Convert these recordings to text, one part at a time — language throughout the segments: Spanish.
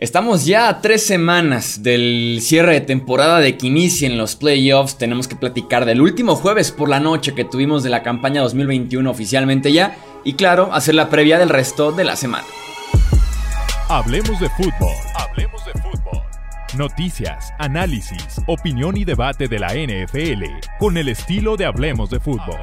Estamos ya a tres semanas del cierre de temporada de que inicien los playoffs. Tenemos que platicar del último jueves por la noche que tuvimos de la campaña 2021 oficialmente ya. Y claro, hacer la previa del resto de la semana. Hablemos de fútbol. Hablemos de fútbol. Noticias, análisis, opinión y debate de la NFL con el estilo de Hablemos de fútbol.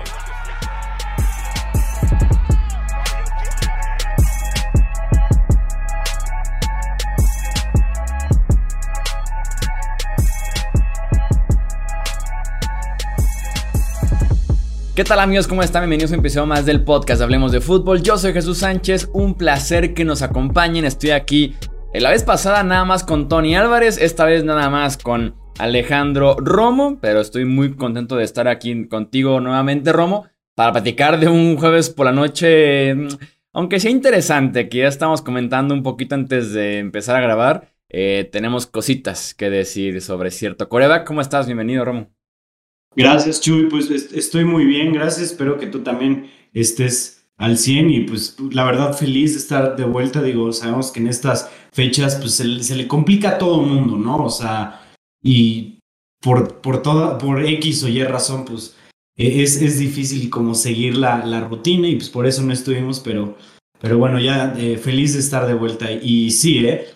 ¿Qué tal amigos? ¿Cómo están? Bienvenidos a un más del podcast Hablemos de Fútbol. Yo soy Jesús Sánchez, un placer que nos acompañen. Estoy aquí eh, la vez pasada nada más con Tony Álvarez, esta vez nada más con Alejandro Romo, pero estoy muy contento de estar aquí contigo nuevamente Romo para platicar de un jueves por la noche, mm, aunque sea interesante, que ya estamos comentando un poquito antes de empezar a grabar. Eh, tenemos cositas que decir sobre cierto coreback. ¿Cómo estás? Bienvenido Romo. Gracias, Chuy. Pues estoy muy bien, gracias. Espero que tú también estés al 100 y pues la verdad feliz de estar de vuelta. Digo, sabemos que en estas fechas pues se, le complica a todo el mundo, ¿no? O sea, y por, por toda, por X o Y razón, pues e, es, es difícil como seguir la, la, rutina y pues por eso no estuvimos, pero, pero bueno, ya eh, feliz de estar de vuelta. Y sí, ¿eh?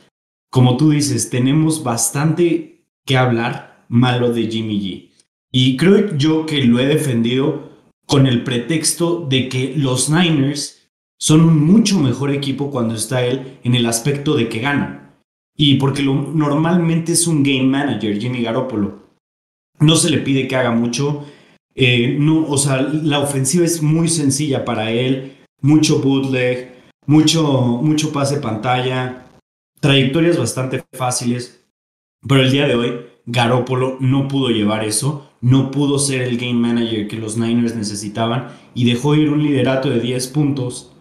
Como tú dices, tenemos bastante que hablar malo de Jimmy G. Y creo yo que lo he defendido con el pretexto de que los Niners son un mucho mejor equipo cuando está él en el aspecto de que ganan. Y porque normalmente es un game manager, Jimmy Garoppolo. No se le pide que haga mucho. Eh, no, o sea, la ofensiva es muy sencilla para él. Mucho bootleg, mucho, mucho pase pantalla, trayectorias bastante fáciles. Pero el día de hoy, Garoppolo no pudo llevar eso no pudo ser el game manager que los Niners necesitaban y dejó ir un liderato de 10 puntos.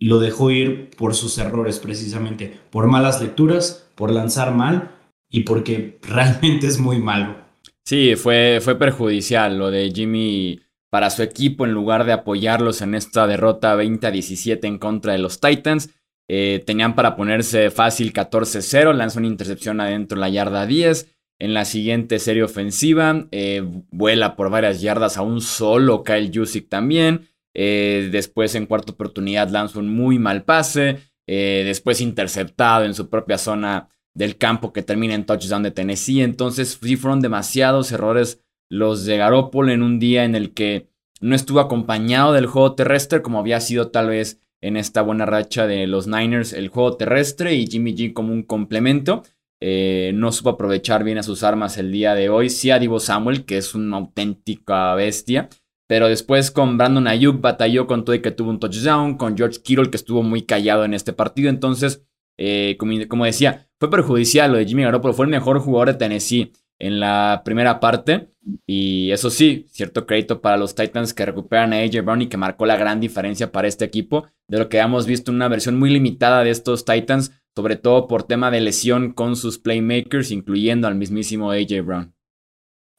Lo dejó ir por sus errores precisamente, por malas lecturas, por lanzar mal y porque realmente es muy malo. Sí, fue, fue perjudicial lo de Jimmy para su equipo en lugar de apoyarlos en esta derrota 20 a 17 en contra de los Titans. Eh, tenían para ponerse fácil 14-0, lanzó una intercepción adentro la yarda 10 en la siguiente serie ofensiva, eh, vuela por varias yardas a un solo Kyle Jusic también. Eh, después en cuarta oportunidad lanza un muy mal pase. Eh, después interceptado en su propia zona del campo que termina en touchdown de Tennessee. Entonces sí fueron demasiados errores los de Garoppolo en un día en el que no estuvo acompañado del juego terrestre como había sido tal vez en esta buena racha de los Niners el juego terrestre y Jimmy G como un complemento. Eh, no supo aprovechar bien a sus armas el día de hoy. Sí a Divo Samuel, que es una auténtica bestia. Pero después con Brandon Ayuk batalló con todo y que tuvo un touchdown. Con George Kittle, que estuvo muy callado en este partido. Entonces, eh, como, decía, fue perjudicial lo de Jimmy Garoppolo. Fue el mejor jugador de Tennessee en la primera parte. Y eso sí, cierto crédito para los Titans que recuperan a AJ Brown y que marcó la gran diferencia para este equipo. De lo que hemos visto una versión muy limitada de estos Titans sobre todo por tema de lesión con sus playmakers, incluyendo al mismísimo AJ Brown.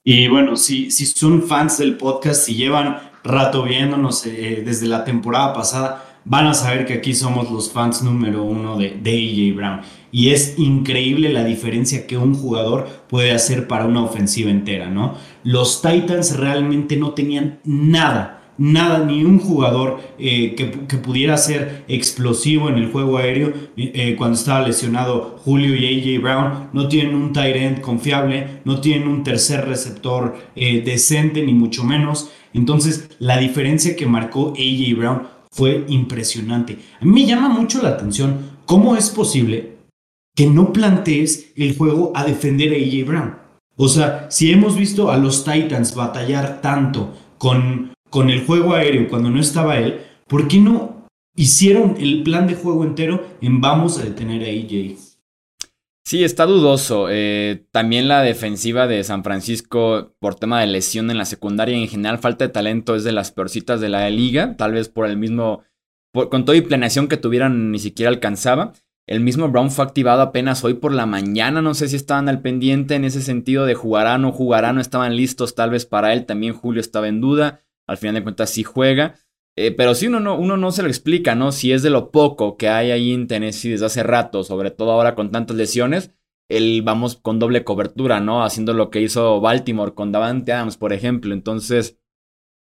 Y bueno, si, si son fans del podcast, si llevan rato viéndonos eh, desde la temporada pasada, van a saber que aquí somos los fans número uno de, de AJ Brown. Y es increíble la diferencia que un jugador puede hacer para una ofensiva entera, ¿no? Los Titans realmente no tenían nada nada, ni un jugador eh, que, pudiera ser explosivo en el juego aéreo eh, cuando estaba lesionado Julio y AJ Brown. No tienen un tight end confiable, no tienen un tercer receptor eh, decente, ni mucho menos. Entonces, la diferencia que marcó AJ Brown fue impresionante. A mí me llama mucho la atención cómo es posible que no plantees el juego a defender a AJ Brown. O sea, si hemos visto a los Titans batallar tanto con con el juego aéreo cuando no estaba él, ¿por qué no hicieron el plan de juego entero en vamos a detener a AJ? Sí, está dudoso. Eh, también la defensiva de San Francisco, por tema de lesión en la secundaria y en general falta de talento, es de las peorcitas de la liga. Tal vez por el mismo, con toda y planeación que tuvieran, ni siquiera alcanzaba. El mismo Brown fue activado apenas hoy por la mañana. No sé si estaban al pendiente en ese sentido de jugará no jugará. No estaban listos tal vez para él. También Julio estaba en duda. Al final de cuentas sí juega. Eh, pero sí uno no, uno no se lo explica, ¿no? Si es de lo poco que hay ahí en Tennessee desde hace rato, sobre todo ahora con tantas lesiones, el vamos con doble cobertura, ¿no? Haciendo lo que hizo Baltimore con Davante Adams, por ejemplo. Entonces,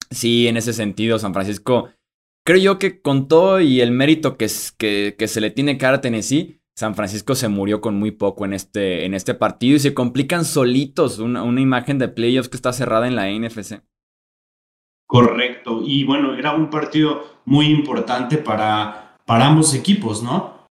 sí, en ese sentido, San Francisco, creo yo que con todo y el mérito que, que, se le tiene dar a Tennessee, San Francisco se murió con muy poco en este, en este partido y se complican solitos una, una imagen de playoffs que está cerrada en la NFC. Correcto. Y bueno, era un partido muy importante para, para ambos equipos, ¿no?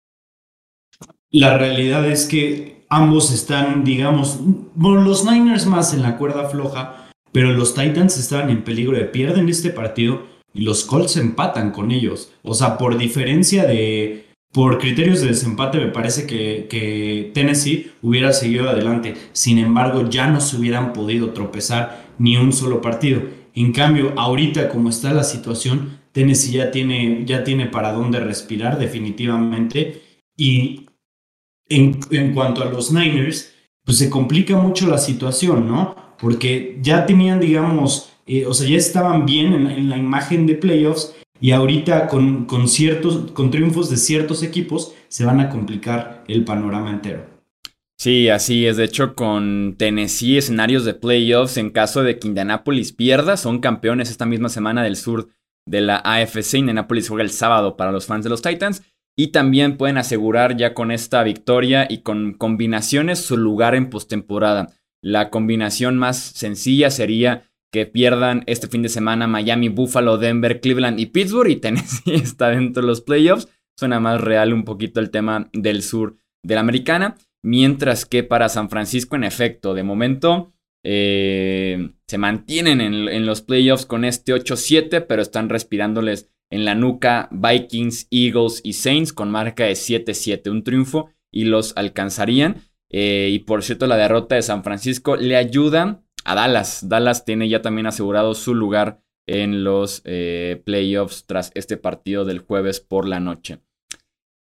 La realidad es que ambos están, digamos, los Niners más en la cuerda floja, pero los Titans estaban en peligro de pierden este partido y los Colts empatan con ellos. O sea, por diferencia de, por criterios de desempate me parece que, Tennessee hubiera seguido adelante. Sin embargo, ya no se hubieran podido tropezar ni un solo partido. En cambio, ahorita como está la situación, Tennessee ya tiene, ya tiene para dónde respirar definitivamente. Y en, en cuanto a los Niners, pues se complica mucho la situación, ¿no? Porque ya tenían, digamos, eh, o sea, ya estaban bien en, en, la imagen de playoffs y ahorita con, con, ciertos, con triunfos de ciertos equipos se van a complicar el panorama entero. Sí, así es. De hecho, con Tennessee, escenarios de playoffs, en caso de que Indianapolis pierda, son campeones esta misma semana del sur de la AFC. Indianapolis juega el sábado para los fans de los Titans. Y también pueden asegurar ya con esta victoria y con combinaciones su lugar en postemporada. La combinación más sencilla sería que pierdan este fin de semana Miami, Buffalo, Denver, Cleveland y Pittsburgh. Y Tennessee está dentro de los playoffs. Suena más real un poquito el tema del sur de la americana. Mientras que para San Francisco, en efecto, de momento eh, se mantienen en, los playoffs con este 8-7, pero están respirándoles en la nuca Vikings, Eagles y Saints con marca de 7-7. Un triunfo y los alcanzarían. Eh, y por cierto, la derrota de San Francisco le ayuda a Dallas. Dallas tiene ya también asegurado su lugar en los eh, playoffs tras este partido del jueves por la noche.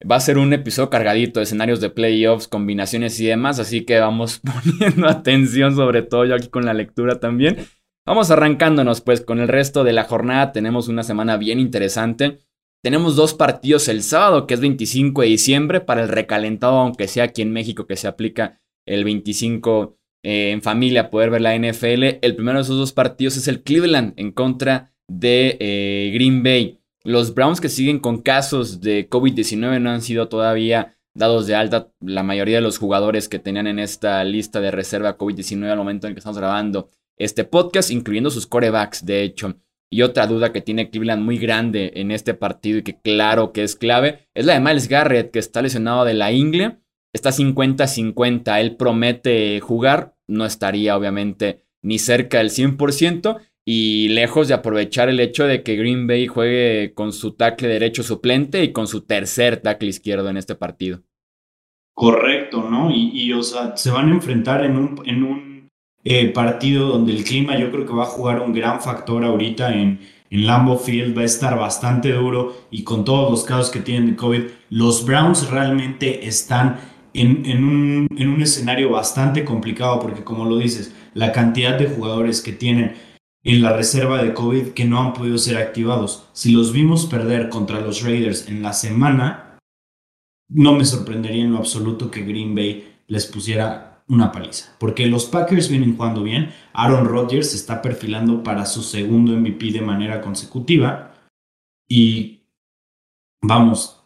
Va a ser un episodio cargadito de escenarios de playoffs, combinaciones y demás, así que vamos poniendo atención, sobre todo yo aquí con la lectura también. Vamos arrancándonos pues con el resto de la jornada, tenemos una semana bien interesante. Tenemos dos partidos el sábado, que es 25 de diciembre, para el recalentado, aunque sea aquí en México que se aplica el 25 eh, en familia, poder ver la NFL. El primero de esos dos partidos es el Cleveland en contra de eh, Green Bay. Los Browns que siguen con casos de COVID-19 no han sido todavía dados de alta. La mayoría de los jugadores que tenían en esta lista de reserva COVID-19 al momento en que estamos grabando este podcast, incluyendo sus corebacks, de hecho. Y otra duda que tiene Cleveland muy grande en este partido y que claro que es clave, es la de Miles Garrett, que está lesionado de la ingle. Está 50-50, él promete jugar, no estaría obviamente ni cerca del 100%. Y lejos de aprovechar el hecho de que Green Bay juegue con su tackle derecho suplente y con su tercer tackle izquierdo en este partido. Correcto, ¿no? Y, o sea, se van a enfrentar en un, en un eh, partido donde el clima yo creo que va a jugar un gran factor ahorita en, en Field, va a estar bastante duro y con todos los casos que tienen de COVID, los Browns realmente están en, en, un, en un escenario bastante complicado porque como lo dices, la cantidad de jugadores que tienen en la reserva de COVID que no han podido ser activados. Si los vimos perder contra los Raiders en la semana, no me sorprendería en lo absoluto que Green Bay les pusiera una paliza. Porque los Packers vienen jugando bien. Aaron Rodgers se está perfilando para su segundo MVP de manera consecutiva. Y vamos,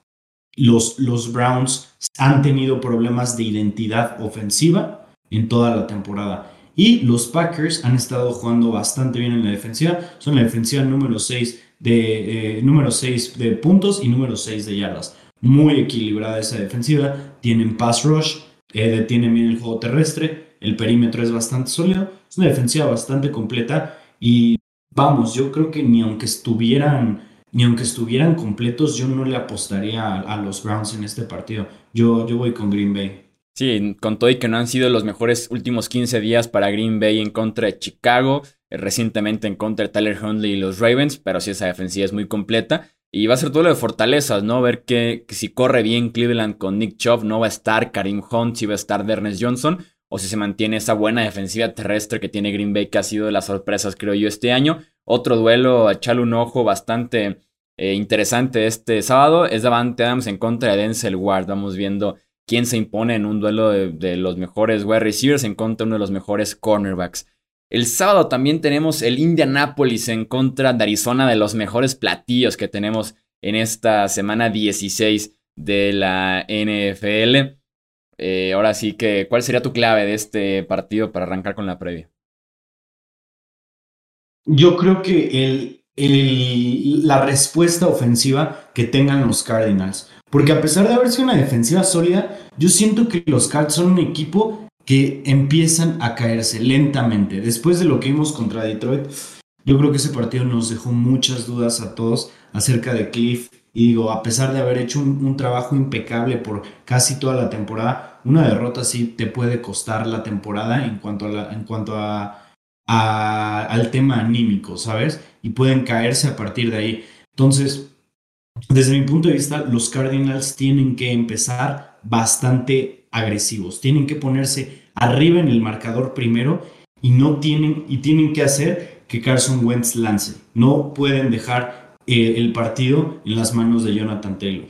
los, los Browns han tenido problemas de identidad ofensiva en toda la temporada. Y los Packers han estado jugando bastante bien en la defensiva. Son la defensiva número 6 de, eh, número 6 de puntos y número 6 de yardas. Muy equilibrada esa defensiva. Tienen pass rush, eh, detienen bien el juego terrestre. El perímetro es bastante sólido. Es una defensiva bastante completa. Y vamos, yo creo que ni aunque estuvieran, ni aunque estuvieran completos, yo no le apostaría a, a los Browns en este partido. Yo, yo voy con Green Bay. Sí, con todo y que no han sido los mejores últimos 15 días para Green Bay en contra de Chicago, eh, recientemente en contra de Tyler Hundley y los Ravens, pero sí esa defensiva es muy completa. Y va a ser todo lo de fortalezas, ¿no? Ver que, si corre bien Cleveland con Nick Chubb, no va a estar Karim Hunt, si va a estar Ernest Johnson, o si se mantiene esa buena defensiva terrestre que tiene Green Bay, que ha sido de las sorpresas, creo yo, este año. Otro duelo, echarle un ojo bastante eh, interesante este sábado es Davante Adams en contra de Denzel Ward. Vamos viendo quién se impone en un duelo de, los mejores wide receivers en contra de uno de los mejores cornerbacks. El sábado también tenemos el Indianapolis en contra de Arizona, de los mejores platillos que tenemos en esta semana 16 de la NFL. Eh, ahora sí que, ¿cuál sería tu clave de este partido para arrancar con la previa? Yo creo que el, la respuesta ofensiva que tengan los Cardinals. Porque a pesar de haber sido una defensiva sólida, yo siento que los Cards son un equipo que empiezan a caerse lentamente. Después de lo que vimos contra Detroit, yo creo que ese partido nos dejó muchas dudas a todos acerca de Cliff. Y digo, a pesar de haber hecho un, trabajo impecable por casi toda la temporada, una derrota sí te puede costar la temporada en cuanto a, en cuanto a al tema anímico, ¿sabes? Y pueden caerse a partir de ahí. Entonces, desde mi punto de vista, los Cardinals tienen que empezar bastante agresivos, tienen que ponerse arriba en el marcador primero y no tienen y tienen que hacer que Carson Wentz lance. No pueden dejar eh, el partido en las manos de Jonathan Taylor.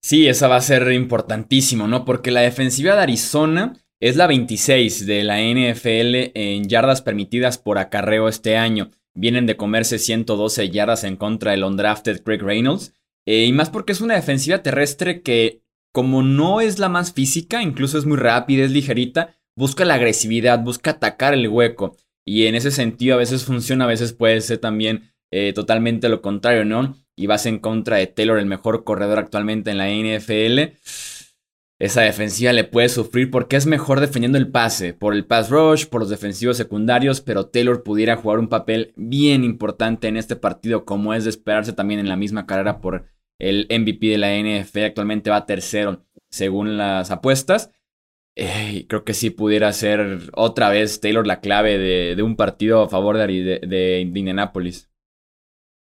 Sí, esa va a ser importantísimo, ¿no? Porque la defensiva de Arizona es la 26 de la NFL en yardas permitidas por acarreo este año. Vienen de comerse 112 yardas en contra del undrafted Craig Reynolds. Eh, y más porque es una defensiva terrestre que, como no es la más física, incluso es muy rápida, es ligerita, busca la agresividad, busca atacar el hueco. Y en ese sentido a veces funciona, a veces puede ser también eh, totalmente lo contrario, ¿no? Y vas en contra de Taylor, el mejor corredor actualmente en la NFL esa defensiva le puede sufrir porque es mejor defendiendo el pase, por el pass rush, por los defensivos secundarios, pero Taylor pudiera jugar un papel bien importante en este partido, como es de esperarse también en la misma carrera por el MVP de la NFL. Actualmente va tercero según las apuestas. Creo que sí pudiera ser otra vez Taylor la clave de, un partido a favor de, de, Indianapolis.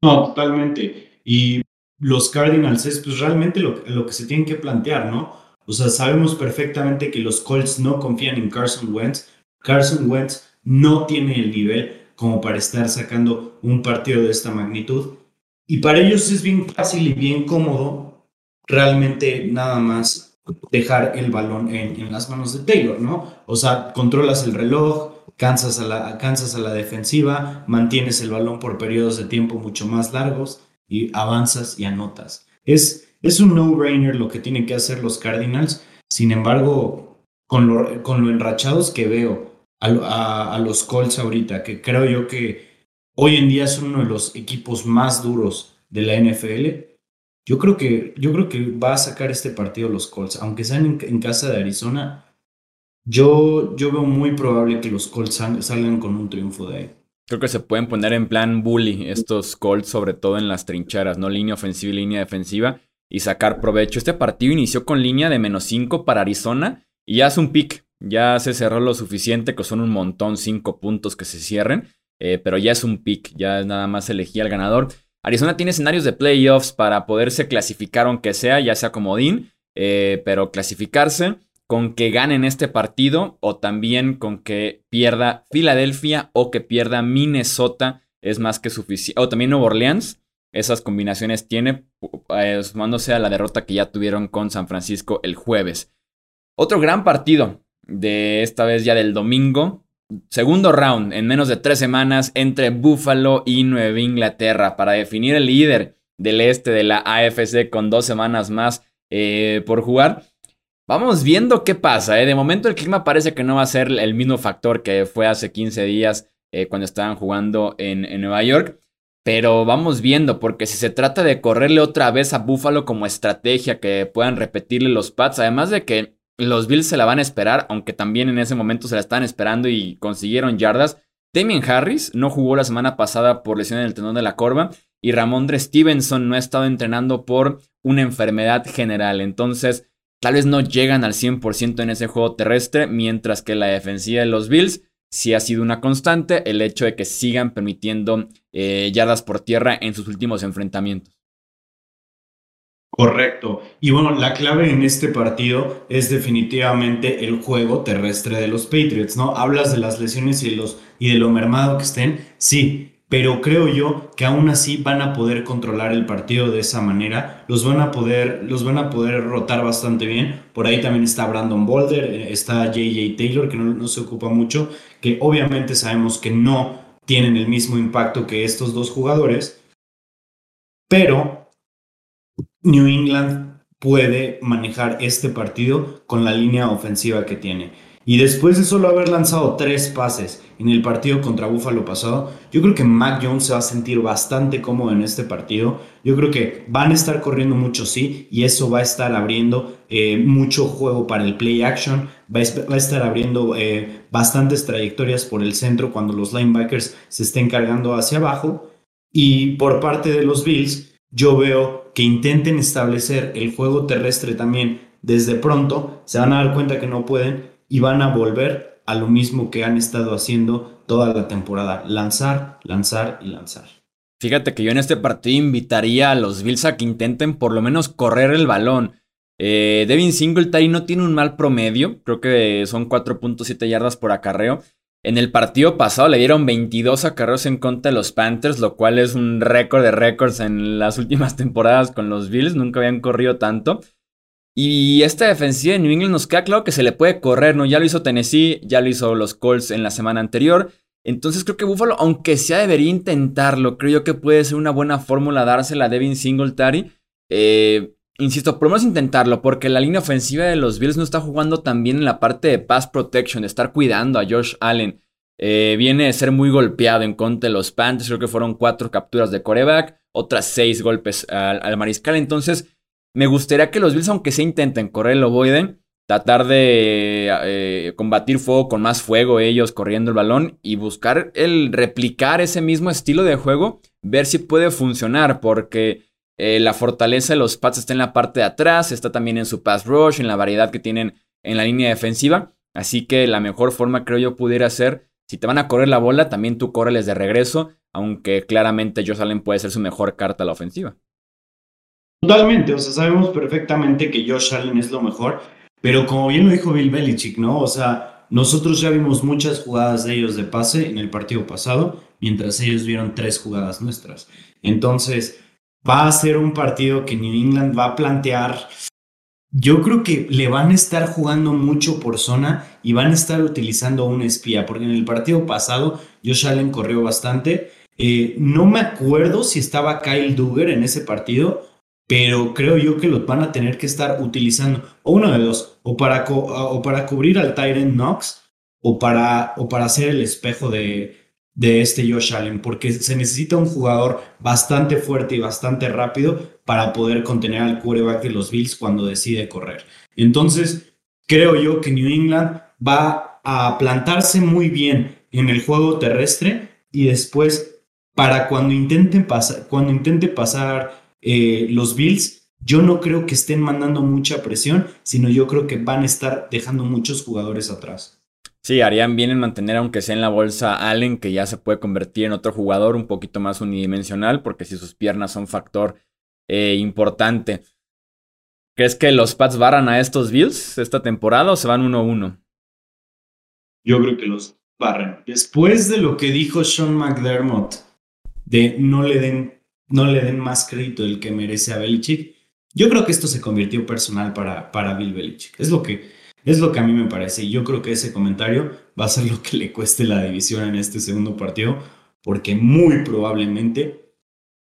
No, totalmente. Y los Cardinals es pues realmente lo, lo que se tienen que plantear, ¿no? O sea, sabemos perfectamente que los Colts no confían en Carson Wentz. Carson Wentz no tiene el nivel como para estar sacando un partido de esta magnitud. Y para ellos es bien fácil y bien cómodo realmente nada más dejar el balón en, las manos de Taylor, ¿no? O sea, controlas el reloj, cansas a, la, a la defensiva, mantienes el balón por periodos de tiempo mucho más largos y avanzas y anotas. Es, es un no-brainer lo que tienen que hacer los Cardinals. Sin embargo, con lo, con lo enrachados que veo a, los Colts ahorita, que creo yo que hoy en día son uno de los equipos más duros de la NFL, yo creo que, yo creo que va a sacar este partido los Colts. Aunque sean en, casa de Arizona, yo, yo veo muy probable que los Colts salgan con un triunfo de ahí. Creo que se pueden poner en plan bully estos Colts, sobre todo en las trincheras, ¿no? Línea ofensiva y línea defensiva y sacar provecho. Este partido inició con línea de menos 5 para Arizona y ya es un pick. Ya se cerró lo suficiente, que son un montón, 5 puntos que se cierren, eh, pero ya es un pick, ya nada más elegir al ganador. Arizona tiene escenarios de playoffs para poderse clasificar, aunque sea, ya sea comodín, eh, pero clasificarse con que ganen este partido o también con que pierda Filadelfia o que pierda Minnesota es más que suficiente. O también Nueva Orleans esas combinaciones tiene, eh, sumándose a la derrota que ya tuvieron con San Francisco el jueves. Otro gran partido de esta vez ya del domingo. Segundo round en menos de tres semanas entre Buffalo y Nueva Inglaterra para definir el líder del este de la AFC con dos semanas más eh, por jugar. Vamos viendo qué pasa. Eh. De momento el clima parece que no va a ser el mismo factor que fue hace 15 días cuando estaban jugando en Nueva York. Pero vamos viendo, porque si se trata de correrle otra vez a Buffalo como estrategia que puedan repetirle los Pats, además de que los Bills se la van a esperar, aunque también en ese momento se la estaban esperando y consiguieron yardas. Damien Harris no jugó la semana pasada por lesión en el tendón de la corva y Ramondre Stevenson no ha estado entrenando por una enfermedad general. Entonces, tal vez no llegan al 100% en ese juego terrestre, mientras que la defensiva de los Bills sí ha sido una constante el hecho de que sigan permitiendo eh, yardas por tierra en sus últimos enfrentamientos. Correcto. Y bueno, la clave en este partido es definitivamente el juego terrestre de los Patriots, ¿no? Hablas de las lesiones y, los, y de lo mermado que estén. Sí, pero creo yo que aún así van a poder controlar el partido de esa manera, los van a poder, los van a poder rotar bastante bien. Por ahí también está Brandon Boulder, eh, está JJ Taylor, que no, no se ocupa mucho, que obviamente sabemos que no tienen el mismo impacto que estos dos jugadores, pero New England puede manejar este partido con la línea ofensiva que tiene. Y después de solo haber lanzado tres pases en el partido contra Buffalo pasado, yo creo que Mac Jones se va a sentir bastante cómodo en este partido. Yo creo que van a estar corriendo mucho, sí, y eso va a estar abriendo eh, mucho juego para el play action. Va a, estar abriendo eh, bastantes trayectorias por el centro cuando los linebackers se estén cargando hacia abajo. Y por parte de los Bills, yo veo que intenten establecer el juego terrestre también desde pronto. Se van a dar cuenta que no pueden y van a volver a lo mismo que han estado haciendo toda la temporada, lanzar, lanzar y lanzar. Fíjate que yo en este partido invitaría a los Bills a que intenten por lo menos correr el balón. Eh, Devin Singletary no tiene un mal promedio, creo que son 4.7 yardas por acarreo. En el partido pasado le dieron 22 acarreos en contra de los Panthers, lo cual es un récord de récords en las últimas temporadas con los Bills, nunca habían corrido tanto. Y esta defensiva de New England nos queda claro que se le puede correr, ¿no? Ya lo hizo Tennessee, ya lo hizo los Colts en la semana anterior. Entonces creo que Buffalo, aunque sea, debería intentarlo. Creo yo que puede ser una buena fórmula dársela a Devin Singletary. Eh, insisto, por lo menos intentarlo, porque la línea ofensiva de los Bills no está jugando tan bien en la parte de pass protection, de estar cuidando a Josh Allen. Eh, viene de ser muy golpeado en contra de los Panthers. Creo que fueron cuatro capturas de coreback, otras seis golpes al mariscal. Entonces me gustaría que los Bills, aunque se intenten correr el ovoide, tratar de eh, combatir fuego con más fuego ellos corriendo el balón y buscar el replicar ese mismo estilo de juego, ver si puede funcionar, porque eh, la fortaleza de los Pats está en la parte de atrás, está también en su pass rush, en la variedad que tienen en la línea defensiva, así que la mejor forma creo yo pudiera ser, si te van a correr la bola, también tú córreles de regreso, aunque claramente Josh Allen puede ser su mejor carta a la ofensiva. Totalmente, o sea, sabemos perfectamente que Josh Allen es lo mejor, pero como bien lo dijo Bill Belichick, ¿no? O sea, nosotros ya vimos muchas jugadas de ellos de pase en el partido pasado, mientras ellos vieron tres jugadas nuestras. Entonces, va a ser un partido que New England va a plantear. Yo creo que le van a estar jugando mucho por zona y van a estar utilizando un espía, porque en el partido pasado Josh Allen corrió bastante. Eh, no me acuerdo si estaba Kyle Duggar en ese partido pero creo yo que los van a tener que estar utilizando, o uno de dos, o para, o para cubrir al Tyrant Knox, o para, o para hacer el espejo de, de este Josh Allen, porque se necesita un jugador bastante fuerte y bastante rápido para poder contener al quarterback de los Bills cuando decide correr. Entonces, creo yo que New England va a plantarse muy bien en el juego terrestre y después, para cuando intenten pasar, cuando intente pasar eh, los Bills, yo no creo que estén mandando mucha presión, sino yo creo que van a estar dejando muchos jugadores atrás. Sí, harían bien en mantener, aunque sea en la bolsa, Allen, que ya se puede convertir en otro jugador un poquito más unidimensional, porque si sus piernas son factor eh, importante. ¿Crees que los Pats barran a estos Bills esta temporada o se van 1-1? Yo creo que los barran. Después de lo que dijo Sean McDermott, de no le den no le den más crédito del que merece a Belichick. Yo creo que esto se convirtió personal para, para Bill Belichick. Es lo, que, es lo que a mí me parece. Y yo creo que ese comentario va a ser lo que le cueste la división en este segundo partido, porque muy probablemente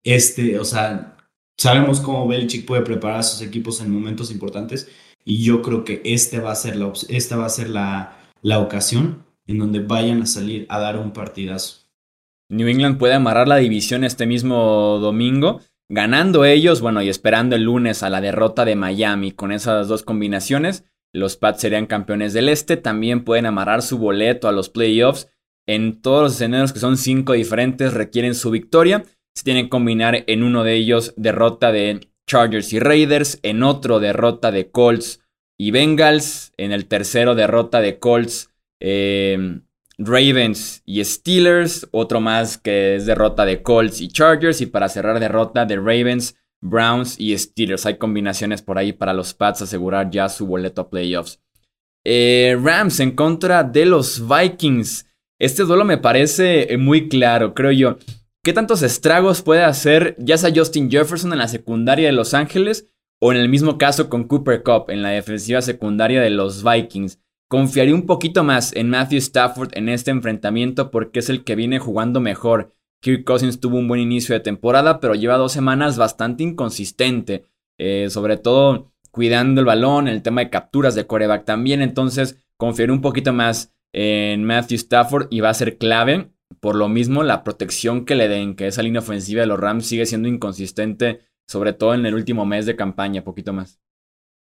este, o sea, sabemos cómo Belichick puede preparar a sus equipos en momentos importantes y yo creo que este va a ser la, esta va a ser la, la ocasión en donde vayan a salir a dar un partidazo. New England puede amarrar la división este mismo domingo, ganando ellos, bueno, y esperando el lunes a la derrota de Miami. Con esas dos combinaciones, los Pats serían campeones del este. También pueden amarrar su boleto a los playoffs. En todos los escenarios que son cinco diferentes requieren su victoria. Se tienen que combinar en uno de ellos derrota de Chargers y Raiders, en otro derrota de Colts y Bengals, en el tercero derrota de Colts. Eh, Ravens y Steelers, otro más que es derrota de Colts y Chargers y para cerrar derrota de Ravens, Browns y Steelers. Hay combinaciones por ahí para los Pats asegurar ya su boleto a playoffs. Eh, Rams en contra de los Vikings. Este duelo me parece muy claro, creo yo. ¿qué tantos estragos puede hacer ya sea Justin Jefferson en la secundaria de Los Ángeles o en el mismo caso con Cooper Cup en la defensiva secundaria de los Vikings? Confiaría un poquito más en Matthew Stafford en este enfrentamiento porque es el que viene jugando mejor. Kirk Cousins tuvo un buen inicio de temporada, pero lleva dos semanas bastante inconsistente. Eh, sobre todo cuidando el balón, el tema de capturas de coreback también. Entonces, confiaré un poquito más en Matthew Stafford y va a ser clave. Por lo mismo, la protección que le den, que esa línea ofensiva de los Rams sigue siendo inconsistente, sobre todo en el último mes de campaña, poquito más.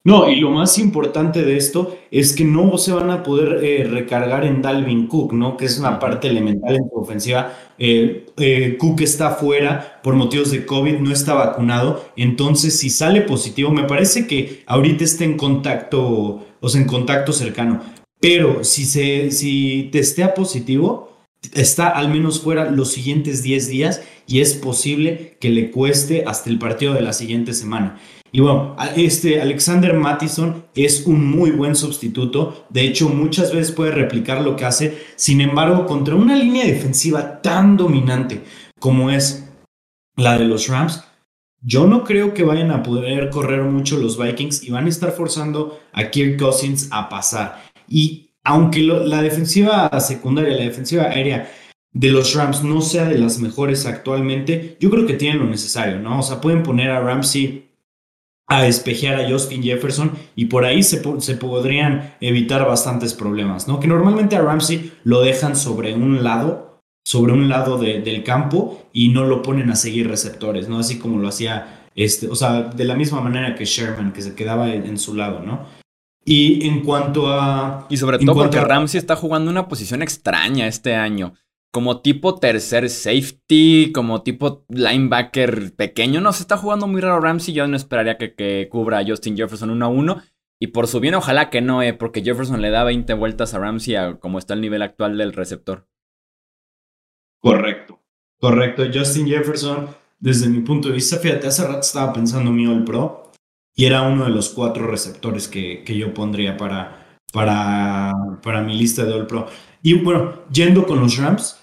No, y lo más importante de esto es que no se van a poder eh, recargar en Dalvin Cook, ¿no? Que es una parte elemental en su ofensiva. Eh, eh, Cook está fuera por motivos de COVID, no está vacunado. Entonces, si sale positivo, me parece que ahorita está en contacto, o sea, en contacto cercano. Pero si, se, si testea positivo, está al menos fuera los siguientes 10 días y es posible que le cueste hasta el partido de la siguiente semana. Y bueno, este Alexander Mattison es un muy buen sustituto. De hecho, muchas veces puede replicar lo que hace. Sin embargo, contra una línea defensiva tan dominante como es la de los Rams, yo no creo que vayan a poder correr mucho los Vikings y van a estar forzando a Kirk Cousins a pasar. Y aunque la defensiva secundaria, la defensiva aérea de los Rams no sea de las mejores actualmente, yo creo que tienen lo necesario, ¿no? O sea, pueden poner a Ramsey a despejar a Justin Jefferson y por ahí se, se, podrían evitar bastantes problemas, ¿no? Que normalmente a Ramsey lo dejan sobre un lado, sobre un lado del campo y no lo ponen a seguir receptores, ¿no? Así como lo hacía, este, o sea, de la misma manera que Sherman, que se quedaba en, su lado, ¿no? Y en cuanto a... Y sobre todo porque Ramsey está jugando una posición extraña este año como tipo tercer safety, como tipo linebacker pequeño. No, se está jugando muy raro Ramsey. Yo no esperaría que, cubra a Justin Jefferson 1 a 1. Y por su bien, ojalá que no, eh, porque Jefferson le da 20 vueltas a Ramsey como está el nivel actual del receptor. Correcto, correcto. Justin Jefferson, desde mi punto de vista, fíjate, hace rato estaba pensando mío el Pro y era uno de los cuatro receptores que, que yo pondría para, para, para mi lista de All Pro. Y bueno, yendo con los Rams,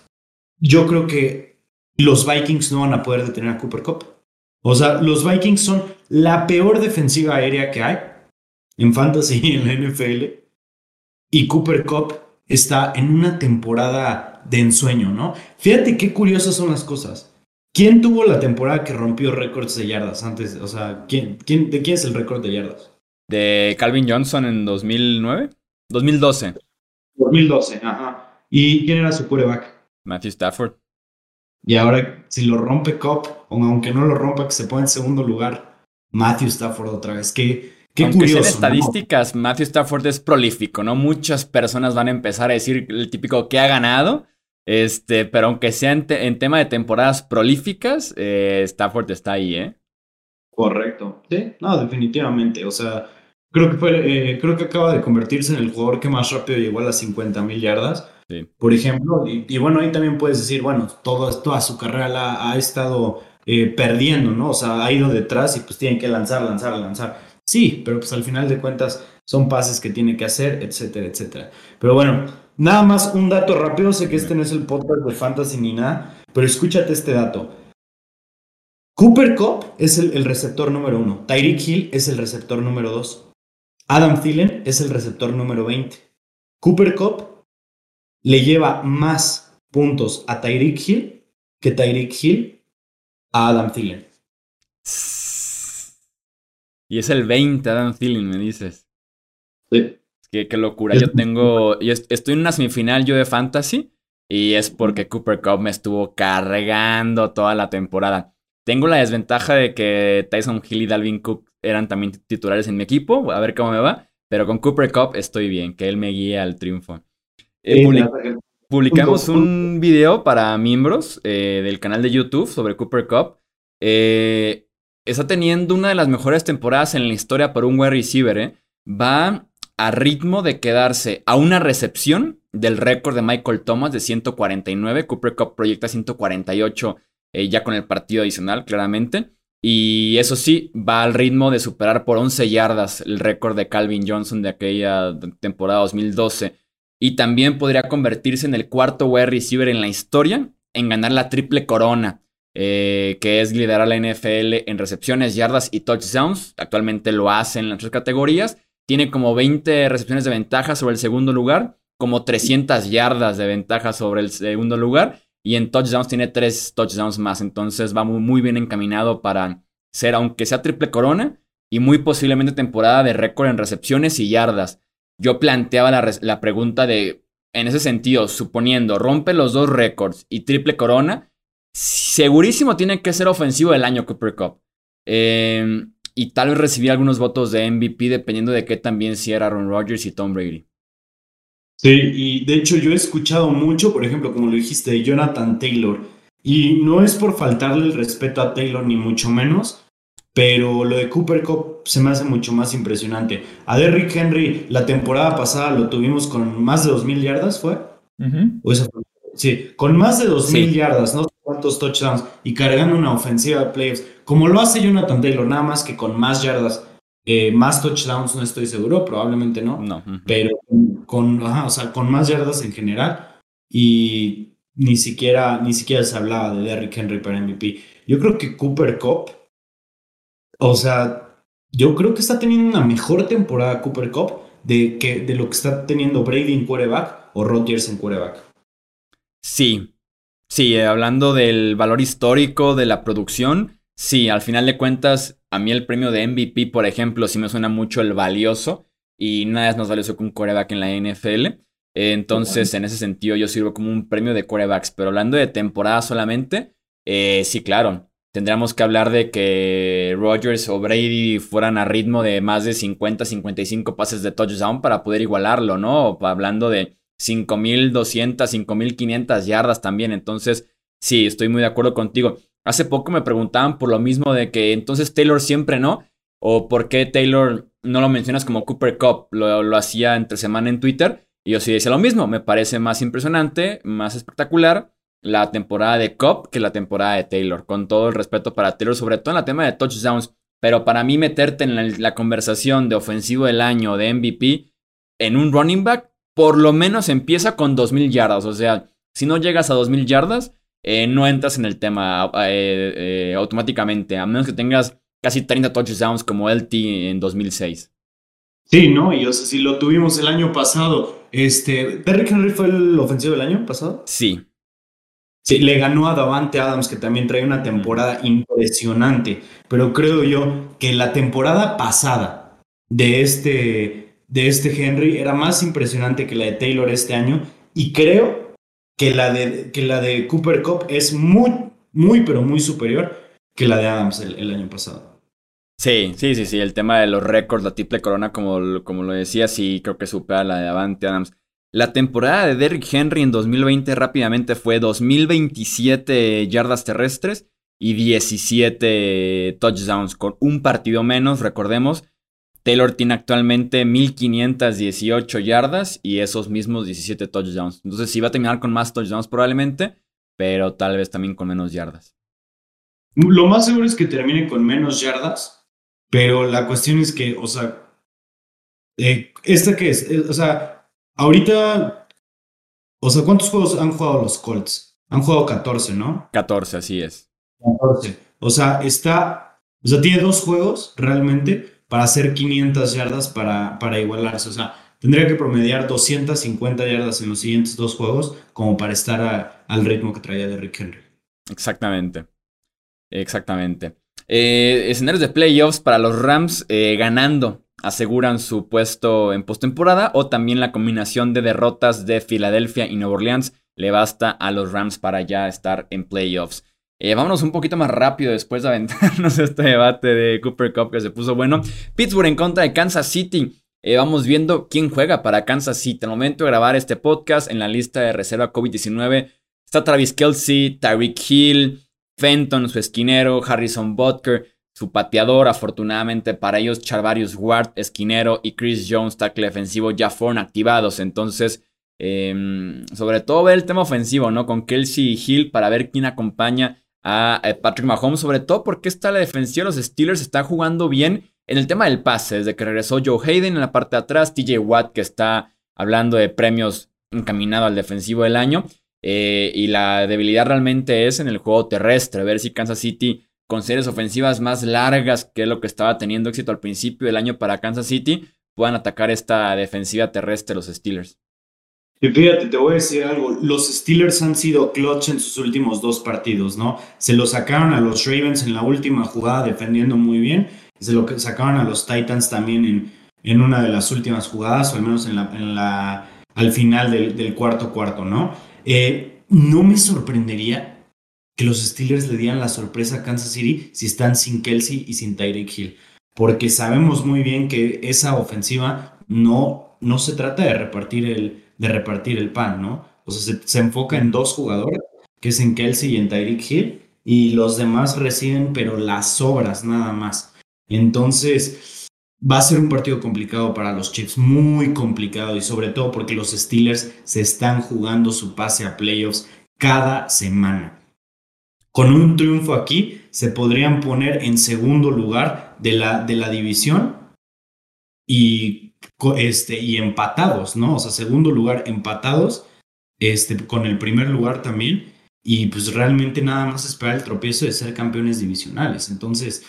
yo creo que los Vikings no van a poder detener a Cooper Cup. O sea, los Vikings son la peor defensiva aérea que hay en fantasy y en la NFL. Y Cooper Cup está en una temporada de ensueño, ¿no? Fíjate qué curiosas son las cosas. ¿Quién tuvo la temporada que rompió récords de yardas antes? O sea, ¿quién, quién, ¿de quién es el récord de yardas? De Calvin Johnson en 2009. 2012. 2012, ajá. ¿Y quién era su quarterback? Matthew Stafford. Y ahora, si lo rompe Cop, o aunque no lo rompa, que se pone en segundo lugar, Matthew Stafford otra vez. Qué, qué aunque curioso. En estadísticas, Matthew Stafford es prolífico, ¿no? Muchas personas van a empezar a decir el típico que ha ganado. Este, pero aunque sea en, tema de temporadas prolíficas, eh, Stafford está ahí, ¿eh? Correcto. Sí, no, definitivamente. O sea, creo que fue, eh, creo que acaba de convertirse en el jugador que más rápido llegó a las 50 mil yardas. Por ejemplo, y, bueno, ahí también puedes decir, bueno, todo, toda su carrera la ha estado eh, perdiendo, ¿no? O sea, ha ido detrás y pues tiene que lanzar, lanzar, lanzar. Sí, pero pues al final de cuentas son pases que tiene que hacer, etcétera, etcétera. Pero bueno, nada más un dato rápido, sé que este no es el podcast de Fantasy ni nada, pero escúchate este dato. Cooper Cup es el, el receptor número uno, Tyreek Hill es el receptor número dos, Adam Thielen es el receptor número 20. Cooper Cup le lleva más puntos a Tyreek Hill que Tyreek Hill a Adam Thielen. Y es el 20 Adam Thielen, me dices. Sí. Qué, qué locura. Yo tengo. estoy en una semifinal yo de fantasy. Y es porque Cooper Cup me estuvo cargando toda la temporada. Tengo la desventaja de que Tyson Hill y Dalvin Cook eran también titulares en mi equipo. A ver cómo me va. Pero con Cooper Cup estoy bien, que él me guíe al triunfo. Eh, publicamos un video para miembros eh, del canal de YouTube sobre Cooper Cup. Eh, está teniendo una de las mejores temporadas en la historia para un wide receiver. Va a ritmo de quedarse a una recepción del récord de Michael Thomas de 149. Cooper Cup proyecta 148 ya con el partido adicional, claramente. Y eso sí, va al ritmo de superar por 11 yardas el récord de Calvin Johnson de aquella temporada 2012 y también podría convertirse en el cuarto wide receiver en la historia en ganar la triple corona, eh, que es liderar la NFL en recepciones, yardas y touchdowns. Actualmente lo hace en las tres categorías. Tiene como 20 recepciones de ventaja sobre el segundo lugar, como 300 yardas de ventaja sobre el segundo lugar. Y en touchdowns tiene tres touchdowns más. Entonces va muy, muy bien encaminado para ser, aunque sea triple corona, y muy posiblemente temporada de récord en recepciones y yardas. Yo planteaba la, pregunta de, en ese sentido, suponiendo, rompe los dos récords y triple corona, segurísimo tiene que ser ofensivo del año Cooper Cup. Em, y tal vez recibir algunos votos de MVP dependiendo de qué también si era Aaron Rodgers y Tom Brady. Sí, y de hecho yo he escuchado mucho, por ejemplo, como lo dijiste, de Jonathan Taylor. Y no es por faltarle el respeto a Taylor, ni mucho menos, pero lo de Cooper Cup se me hace mucho más impresionante. A Derrick Henry la temporada pasada lo tuvimos con más de 2.000 yardas, ¿fue? Sí, con más de 2.000 yardas, no sé cuántos touchdowns, y cargando una ofensiva de playoffs, como lo hace Jonathan Taylor, nada más que con más yardas, eh, más touchdowns, no estoy seguro, probablemente no, no. pero con, o sea, con más yardas en general, y ni siquiera, ni siquiera se hablaba de Derrick Henry para MVP. Yo creo que Cooper Cup o sea, yo creo que está teniendo una mejor temporada Cooper Cup de, que, de lo que está teniendo Brady en quarterback o Rodgers en quarterback. Sí, sí, eh, hablando del valor histórico de la producción, sí, al final de cuentas, a mí el premio de MVP, por ejemplo, sí me suena mucho el valioso y nada es más valioso que un quarterback en la NFL. Entonces, en ese sentido, yo sirvo como un premio de quarterbacks, pero hablando de temporada solamente, eh, sí, claro, tendríamos que hablar de que Rodgers o Brady fueran a ritmo de más de 50, 55 pases de touchdown para poder igualarlo, ¿no? Hablando de 5.200, 5.500 yardas también. Entonces, sí, estoy muy de acuerdo contigo. Hace poco me preguntaban por lo mismo de que entonces Taylor siempre no, o por qué Taylor no lo mencionas como Cooper Cup, lo, lo hacía entre semana en Twitter. Y yo sí decía lo mismo, me parece más impresionante, más espectacular la temporada de Cobb que la temporada de Taylor. Con todo el respeto para Taylor, sobre todo en la tema de touchdowns. Pero para mí meterte en la, conversación de ofensivo del año, de MVP, en un running back, por lo menos empieza con 2.000 yardas. O sea, si no llegas a 2.000 yardas, eh, no entras en el tema eh, eh, automáticamente, a menos que tengas casi 30 touchdowns como LT en 2006. Sí, ¿no? Y o sea, si lo tuvimos el año pasado, este, ¿Derrick Henry fue el ofensivo del año pasado? Sí. Sí, le ganó a Davante Adams, que también trae una temporada impresionante. Pero creo yo que la temporada pasada de este, de este Henry era más impresionante que la de Taylor este año. Y creo que la de, que la de Cooper Cup es muy, muy, pero muy superior que la de Adams el, año pasado. Sí, sí, sí, sí. El tema de los récords, la triple corona, como, como lo decía, sí, creo que supera la de Davante Adams. La temporada de Derrick Henry en 2020 rápidamente fue 2027 yardas terrestres y 17 touchdowns con un partido menos, recordemos. Taylor tiene actualmente 1518 yardas y esos mismos 17 touchdowns. Entonces sí va a terminar con más touchdowns probablemente, pero tal vez también con menos yardas. Lo más seguro es que termine con menos yardas, pero la cuestión es que, o sea, eh, ¿esta qué es? Eh, o sea, Ahorita, o sea, ¿cuántos juegos han jugado los Colts? Han jugado 14, ¿no? 14, así es. 14. O sea, está, o sea, tiene dos juegos realmente para hacer 500 yardas para, para igualarse. O sea, tendría que promediar 250 yardas en los siguientes dos juegos como para estar al ritmo que traía Derrick Henry. Exactamente. Exactamente. Eh, escenarios de playoffs para los Rams eh, ganando aseguran su puesto en postemporada o también la combinación de derrotas de Filadelfia y Nueva Orleans le basta a los Rams para ya estar en playoffs. Eh, vámonos un poquito más rápido después de aventarnos este debate de Cooper Cup que se puso bueno. Pittsburgh en contra de Kansas City. Eh, vamos viendo quién juega para Kansas City. Al momento de grabar este podcast, en la lista de reserva COVID-19 está Travis Kelsey, Tyreek Hill, Fenton, su esquinero, Harrison Butker su pateador. Afortunadamente para ellos, Charvarius Ward, esquinero, y Chris Jones, tackle defensivo, ya fueron activados. Entonces, em, sobre todo ver el tema ofensivo, ¿no? Con Kelsey y Hill para ver quién acompaña a Patrick Mahomes, sobre todo porque está la defensiva los Steelers está jugando bien en el tema del pase, desde que regresó Joe Hayden en la parte de atrás, TJ Watt que está hablando de premios encaminado al defensivo del año. Eh, y la debilidad realmente es en el juego terrestre, ver si Kansas City con series ofensivas más largas, que lo que estaba teniendo éxito al principio del año para Kansas City, puedan atacar esta defensiva terrestre los Steelers. Y fíjate, te voy a decir algo. Los Steelers han sido clutch en sus últimos dos partidos, ¿no? Se lo sacaron a los Ravens en la última jugada defendiendo muy bien. Se lo sacaron a los Titans también en, en una de las últimas jugadas, o al menos en la, en la, al final del, cuarto cuarto, ¿no? Eh, no me sorprendería que los Steelers le dieran la sorpresa a Kansas City si están sin Kelsey y sin Tyreek Hill. Porque sabemos muy bien que esa ofensiva no, no se trata de repartir el de repartir el pan, ¿no? O sea, se, enfoca en dos jugadores, que es en Kelsey y en Tyreek Hill, y los demás reciben, pero las obras nada más. Entonces, va a ser un partido complicado para los Chiefs, muy complicado, y sobre todo porque los Steelers se están jugando su pase a playoffs cada semana. Con un triunfo aquí, se podrían poner en segundo lugar de la, de la división y este, y empatados, ¿no? O sea, segundo lugar empatados, este, con el primer lugar también, y pues realmente nada más esperar el tropiezo de ser campeones divisionales. Entonces,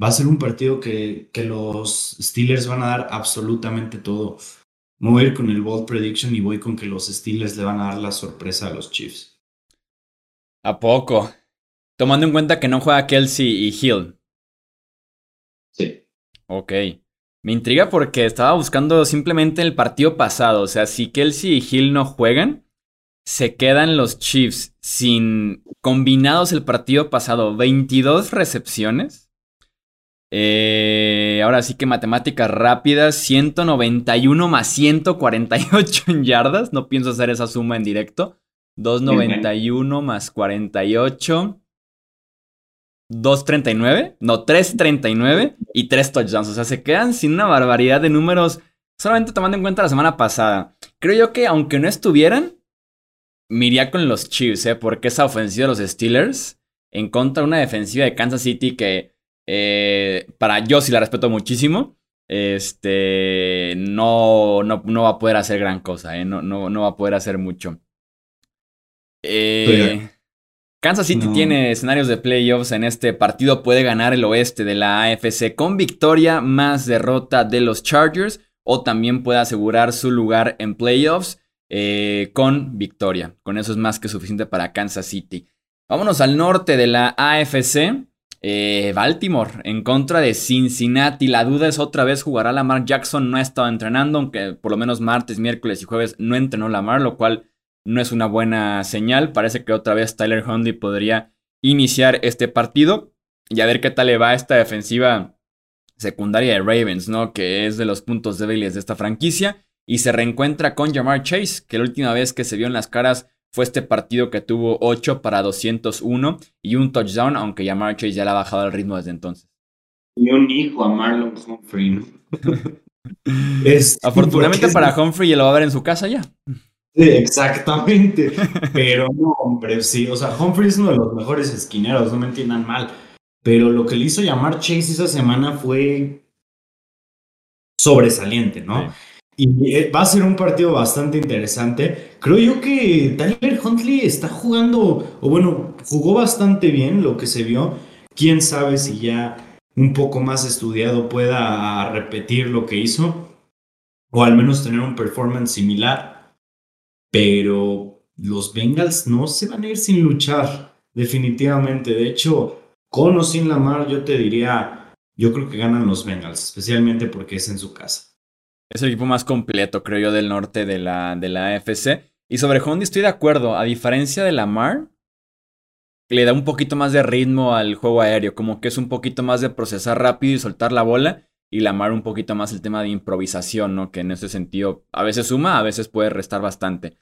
va a ser un partido que, que los Steelers van a dar absolutamente todo. Voy a ir con el bold prediction y voy con que los Steelers le van a dar la sorpresa a los Chiefs. ¿A poco? Tomando en cuenta que no juega Kelsey y Hill. Sí. Ok. Me intriga porque estaba buscando simplemente el partido pasado. O sea, si Kelsey y Hill no juegan, se quedan los Chiefs sin combinados el partido pasado. 22 recepciones. Eh, ahora sí que matemáticas rápidas. 191 más 148 en yardas. No pienso hacer esa suma en directo. 291 más 48. 2.39, no, 3.39 y 3 touchdowns. O sea, se quedan sin una barbaridad de números, solamente tomando en cuenta la semana pasada. Creo yo que aunque no estuvieran, miría con los Chiefs, ¿eh? Porque esa ofensiva de los Steelers en contra de una defensiva de Kansas City que eh, para yo sí la respeto muchísimo. Este no, no, no, va a poder hacer gran cosa, ¿eh? no, no, no va a poder hacer mucho. Eh, Kansas City tiene escenarios de playoffs. En este partido puede ganar el oeste de la AFC con victoria más derrota de los Chargers o también puede asegurar su lugar en playoffs eh, con victoria. Con eso es más que suficiente para Kansas City. Vámonos al norte de la AFC. Eh, Baltimore en contra de Cincinnati. La duda es otra vez jugará Lamar Jackson. No ha estado entrenando, aunque por lo menos martes, miércoles y jueves no entrenó Lamar, lo cual no es una buena señal. Parece que otra vez Tyler Huntley podría iniciar este partido y a ver qué tal le va a esta defensiva secundaria de Ravens, ¿no? Que es de los puntos débiles de esta franquicia. Y se reencuentra con Jamar Chase, que la última vez que se vio en las caras fue este partido que tuvo 8 para 201 y un touchdown, aunque Jamar Chase ya le ha bajado el ritmo desde entonces. Y un hijo a Marlon Humphrey. Afortunadamente para Humphrey, él lo va a ver en su casa ya. Sí, exactamente. Pero no, hombre, sí. O sea, Humphrey es uno de los mejores esquineros, no me entiendan mal. Pero lo que le hizo llamar Chase esa semana fue sobresaliente, ¿no? Y eh, va a ser un partido bastante interesante. Creo yo que Tyler Huntley está jugando, o bueno, jugó bastante bien lo que se vio. Quién sabe si ya un poco más estudiado pueda repetir lo que hizo, o al menos tener un performance similar pero los Bengals no se van a ir sin luchar, definitivamente. De hecho, con o sin Lamar, yo te diría, yo creo que ganan los Bengals, especialmente porque es en su casa. Es el equipo más completo, creo yo, del norte de la, de la AFC. Y sobre Hondy estoy de acuerdo. A diferencia de Lamar, le da un poquito más de ritmo al juego aéreo. Como que es un poquito más de procesar rápido y soltar la bola. Y Lamar un poquito más el tema de improvisación, ¿no? Que en ese sentido a veces suma, a veces puede restar bastante.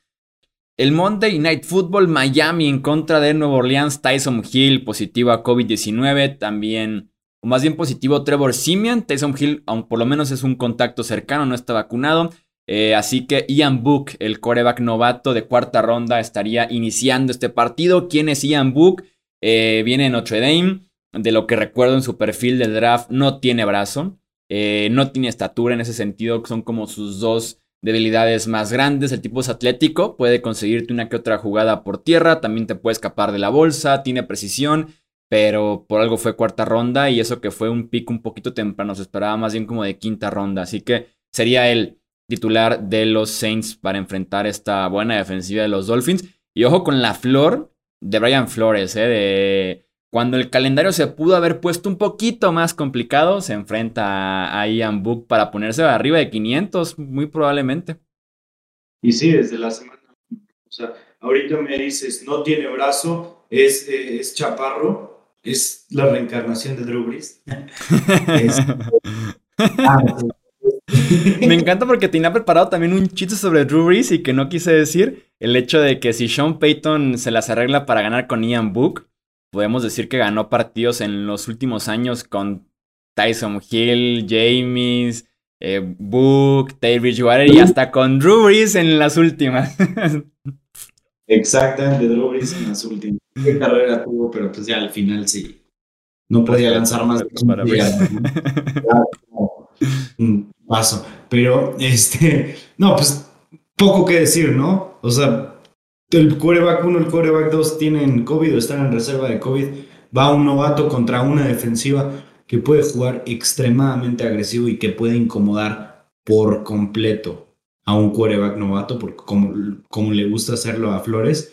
El Monday Night Football Miami en contra de Nueva Orleans, Tyson Hill positivo a COVID-19, también, o más bien positivo Trevor Simeon, Tyson Hill, aunque por lo menos es un contacto cercano, no está vacunado, eh, así que Ian Book, el coreback novato de cuarta ronda, estaría iniciando este partido. ¿Quién es Ian Book? Eh, viene de Notre Dame, de lo que recuerdo en su perfil del draft, no tiene brazo, eh, no tiene estatura en ese sentido, son como sus dos debilidades más grandes. El tipo es atlético, puede conseguirte una que otra jugada por tierra, también te puede escapar de la bolsa, tiene precisión, pero por algo fue cuarta ronda y eso que fue un pico un poquito temprano, se esperaba más bien como de quinta ronda. Así que sería el titular de los Saints para enfrentar esta buena defensiva de los Dolphins. Y ojo con la flor de Brian Flores, ¿eh? de cuando el calendario se pudo haber puesto un poquito más complicado, se enfrenta a Ian Book para ponerse arriba de 500, muy probablemente. Y sí, desde la semana. O sea, ahorita me dices, no tiene brazo, es, eh, es chaparro, es la reencarnación de Drew Brees. Me encanta porque tenía preparado también un chiste sobre Drew Brees y que no quise decir el hecho de que si Sean Payton se las arregla para ganar con Ian Book, podemos decir que ganó partidos en los últimos años con Tyson Hill, James, eh, Book, Tay Bridgewater y hasta con Drew Brees en las últimas. Exactamente, Drew Brees en las últimas. Qué carrera tuvo, pero pues ya al final sí. No podía lanzar más. Para un paso. Pero, este, no, pues poco que decir, ¿no? O sea, el coreback 1 y el coreback 2 tienen COVID o están en reserva de COVID. Va un novato contra una defensiva que puede jugar extremadamente agresivo y que puede incomodar por completo a un coreback novato, porque como, como le gusta hacerlo a Flores.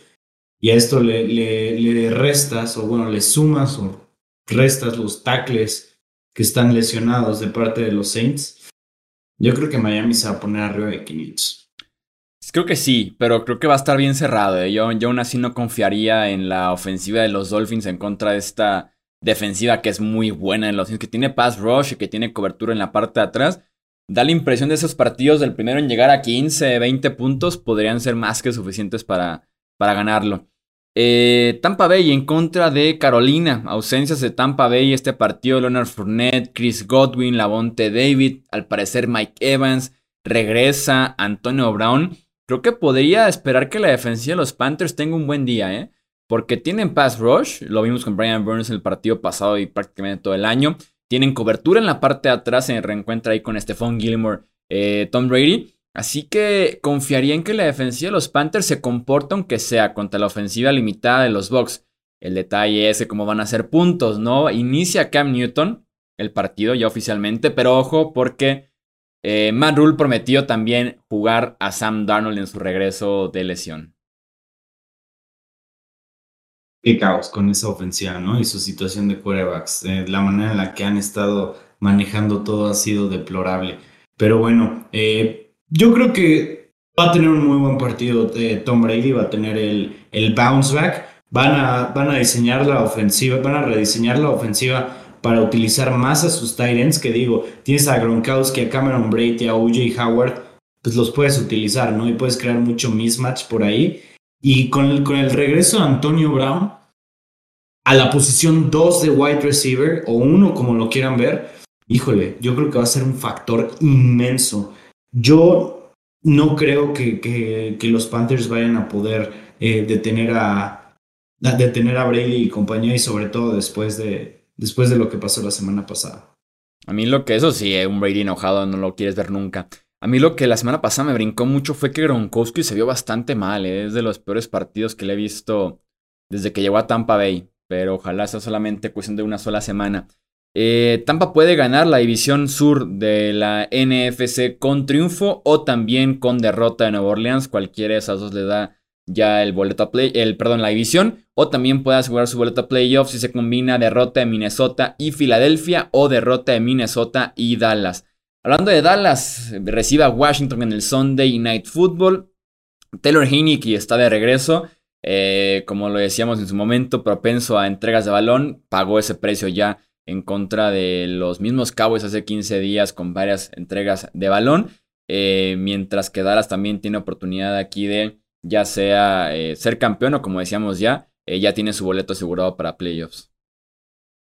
Y a esto le, le, le restas, o bueno, le sumas o restas los tackles que están lesionados de parte de los Saints. Yo creo que Miami se va a poner arriba de 500. Creo que sí, pero creo que va a estar bien cerrado. ¿eh? Yo, yo aún así no confiaría en la ofensiva de los Dolphins en contra de esta defensiva que es muy buena en los que tiene pass rush y que tiene cobertura en la parte de atrás. Da la impresión de esos partidos del primero en llegar a 15, 20 puntos podrían ser más que suficientes para, para ganarlo. Eh, Tampa Bay en contra de Carolina. Ausencias de Tampa Bay este partido. Leonard Fournette, Chris Godwin, Lavonte David. Al parecer Mike Evans. Regresa Antonio Brown creo que podría esperar que la defensiva de los Panthers tenga un buen día, ¿eh? Porque tienen pass rush, lo vimos con Brian Burns en el partido pasado y prácticamente todo el año. Tienen cobertura en la parte de atrás, se reencuentra ahí con Stephon Gilmore, eh, Tom Brady. Así que confiaría en que la defensiva de los Panthers se comporta aunque sea contra la ofensiva limitada de los Bucks. El detalle es cómo van a hacer puntos, ¿no? Inicia Cam Newton el partido ya oficialmente, pero ojo porque eh, Matt Rule prometió también jugar a Sam Darnold en su regreso de lesión. Qué caos con esa ofensiva, ¿no? Y su situación de quarterbacks. Eh, la manera en la que han estado manejando todo ha sido deplorable. Pero bueno, eh, yo creo que va a tener un muy buen partido de Tom Brady, va a tener el, el bounce back. Van a, van a diseñar la ofensiva, van a rediseñar la ofensiva para utilizar más a sus Titans, que digo, tienes a Gronkowski, a Cameron Brady, a OJ Howard, pues los puedes utilizar, ¿no? Y puedes crear mucho mismatch por ahí. Y con el, con el regreso de Antonio Brown a la posición 2 de wide receiver, o 1 como lo quieran ver, híjole, yo creo que va a ser un factor inmenso. Yo no creo que, que, los Panthers vayan a poder eh, detener, a, detener a Brady y compañía, y sobre todo después de, después de lo que pasó la semana pasada. A mí lo que eso sí, eh, un Brady enojado no lo quieres ver nunca. A mí lo que la semana pasada me brincó mucho fue que Gronkowski se vio bastante mal, eh, es de los peores partidos que le he visto desde que llegó a Tampa Bay, pero ojalá sea solamente cuestión de una sola semana. Eh, Tampa puede ganar la división sur de la NFC con triunfo o también con derrota de Nueva Orleans, cualquiera de esas dos le da ya el boleto a play, el, perdón, la división, o también puede asegurar su boleto a playoffs si se combina derrota de Minnesota y Filadelfia o derrota de Minnesota y Dallas. Hablando de Dallas, recibe a Washington en el Sunday Night Football. Taylor Heinicke está de regreso. Eh, como lo decíamos en su momento, propenso a entregas de balón, pagó ese precio ya en contra de los mismos Cowboys hace 15 días con varias entregas de balón. Eh, mientras que Dallas también tiene oportunidad aquí de ya sea eh, ser campeón o como decíamos ya, eh, ya tiene su boleto asegurado para playoffs.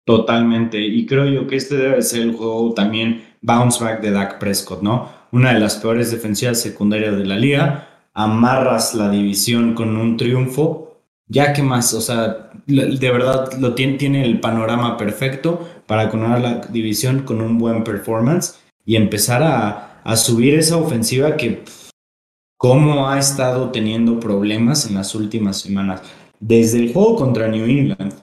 Totalmente, y creo yo que este debe ser el juego también bounce back de Dak Prescott, ¿no? Una de las peores defensivas secundarias de la liga, amarras la división con un triunfo, ya que más, o sea, de verdad lo tiene, tiene el panorama perfecto para coronar la división con un buen performance y empezar a, a subir esa ofensiva que cómo ha estado teniendo problemas en las últimas semanas. Desde el juego contra New England,